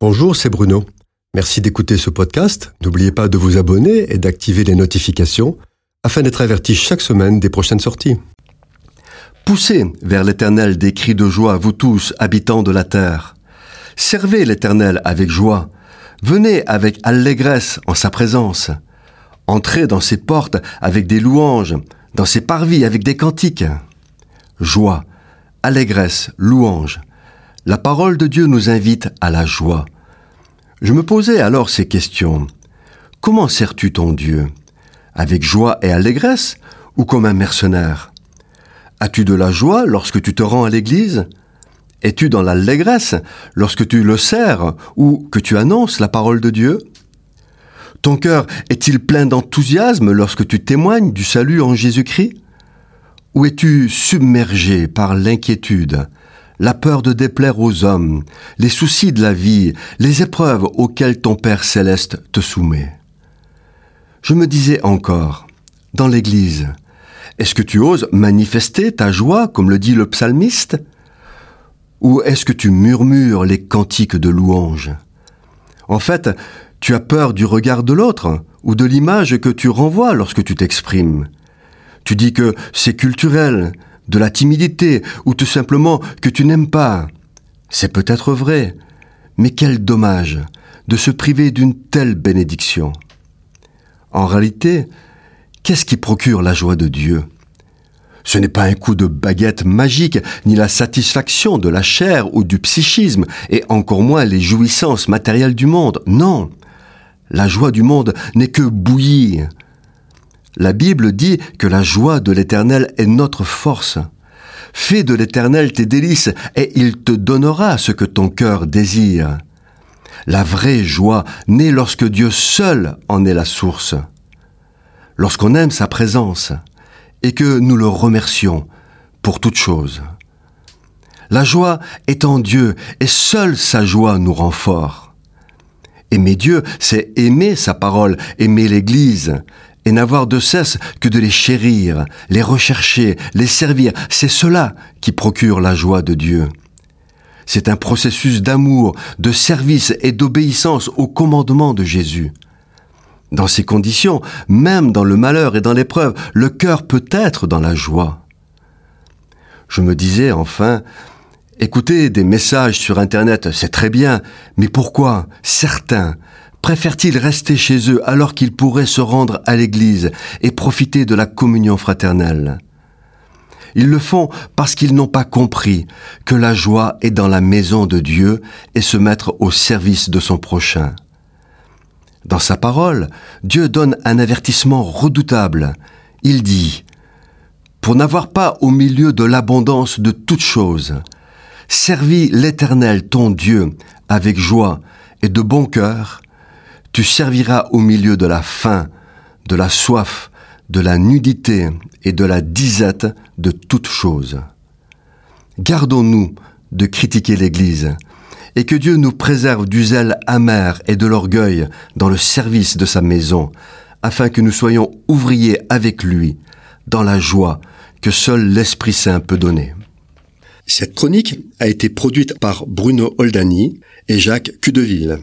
Bonjour, c'est Bruno. Merci d'écouter ce podcast. N'oubliez pas de vous abonner et d'activer les notifications afin d'être averti chaque semaine des prochaines sorties. Poussez vers l'Éternel des cris de joie, vous tous, habitants de la terre. Servez l'Éternel avec joie. Venez avec allégresse en sa présence. Entrez dans ses portes avec des louanges, dans ses parvis avec des cantiques. Joie, allégresse, louange. La parole de Dieu nous invite à la joie. Je me posais alors ces questions. Comment sers-tu ton Dieu? Avec joie et allégresse ou comme un mercenaire? As-tu de la joie lorsque tu te rends à l'église? Es-tu dans l'allégresse lorsque tu le sers ou que tu annonces la parole de Dieu? Ton cœur est-il plein d'enthousiasme lorsque tu témoignes du salut en Jésus-Christ? Ou es-tu submergé par l'inquiétude? La peur de déplaire aux hommes, les soucis de la vie, les épreuves auxquelles ton Père céleste te soumet. Je me disais encore, dans l'Église, est-ce que tu oses manifester ta joie comme le dit le psalmiste? Ou est-ce que tu murmures les cantiques de louange? En fait, tu as peur du regard de l'autre ou de l'image que tu renvoies lorsque tu t'exprimes. Tu dis que c'est culturel, de la timidité, ou tout simplement que tu n'aimes pas. C'est peut-être vrai, mais quel dommage de se priver d'une telle bénédiction. En réalité, qu'est-ce qui procure la joie de Dieu? Ce n'est pas un coup de baguette magique, ni la satisfaction de la chair ou du psychisme, et encore moins les jouissances matérielles du monde. Non, la joie du monde n'est que bouillie, la Bible dit que la joie de l'Éternel est notre force. Fais de l'Éternel tes délices, et il te donnera ce que ton cœur désire. La vraie joie naît lorsque Dieu seul en est la source. Lorsqu'on aime sa présence, et que nous le remercions pour toute chose. La joie est en Dieu, et seule sa joie nous rend forts. Aimer Dieu, c'est aimer sa parole, aimer l'Église, et n'avoir de cesse que de les chérir, les rechercher, les servir. C'est cela qui procure la joie de Dieu. C'est un processus d'amour, de service et d'obéissance au commandement de Jésus. Dans ces conditions, même dans le malheur et dans l'épreuve, le cœur peut être dans la joie. Je me disais enfin, écouter des messages sur Internet, c'est très bien, mais pourquoi? Certains préfèrent-ils rester chez eux alors qu'ils pourraient se rendre à l'église et profiter de la communion fraternelle? Ils le font parce qu'ils n'ont pas compris que la joie est dans la maison de Dieu et se mettre au service de son prochain. Dans sa parole, Dieu donne un avertissement redoutable. Il dit, Pour n'avoir pas au milieu de l'abondance de toutes choses, servis l'Éternel ton Dieu avec joie et de bon cœur, tu serviras au milieu de la faim, de la soif, de la nudité et de la disette de toutes choses. Gardons-nous de critiquer l'Église, et que Dieu nous préserve du zèle amer et de l'orgueil dans le service de sa maison, afin que nous soyons ouvriers avec lui, dans la joie que seul l'Esprit Saint peut donner. Cette chronique a été produite par Bruno Oldani et Jacques Cudeville.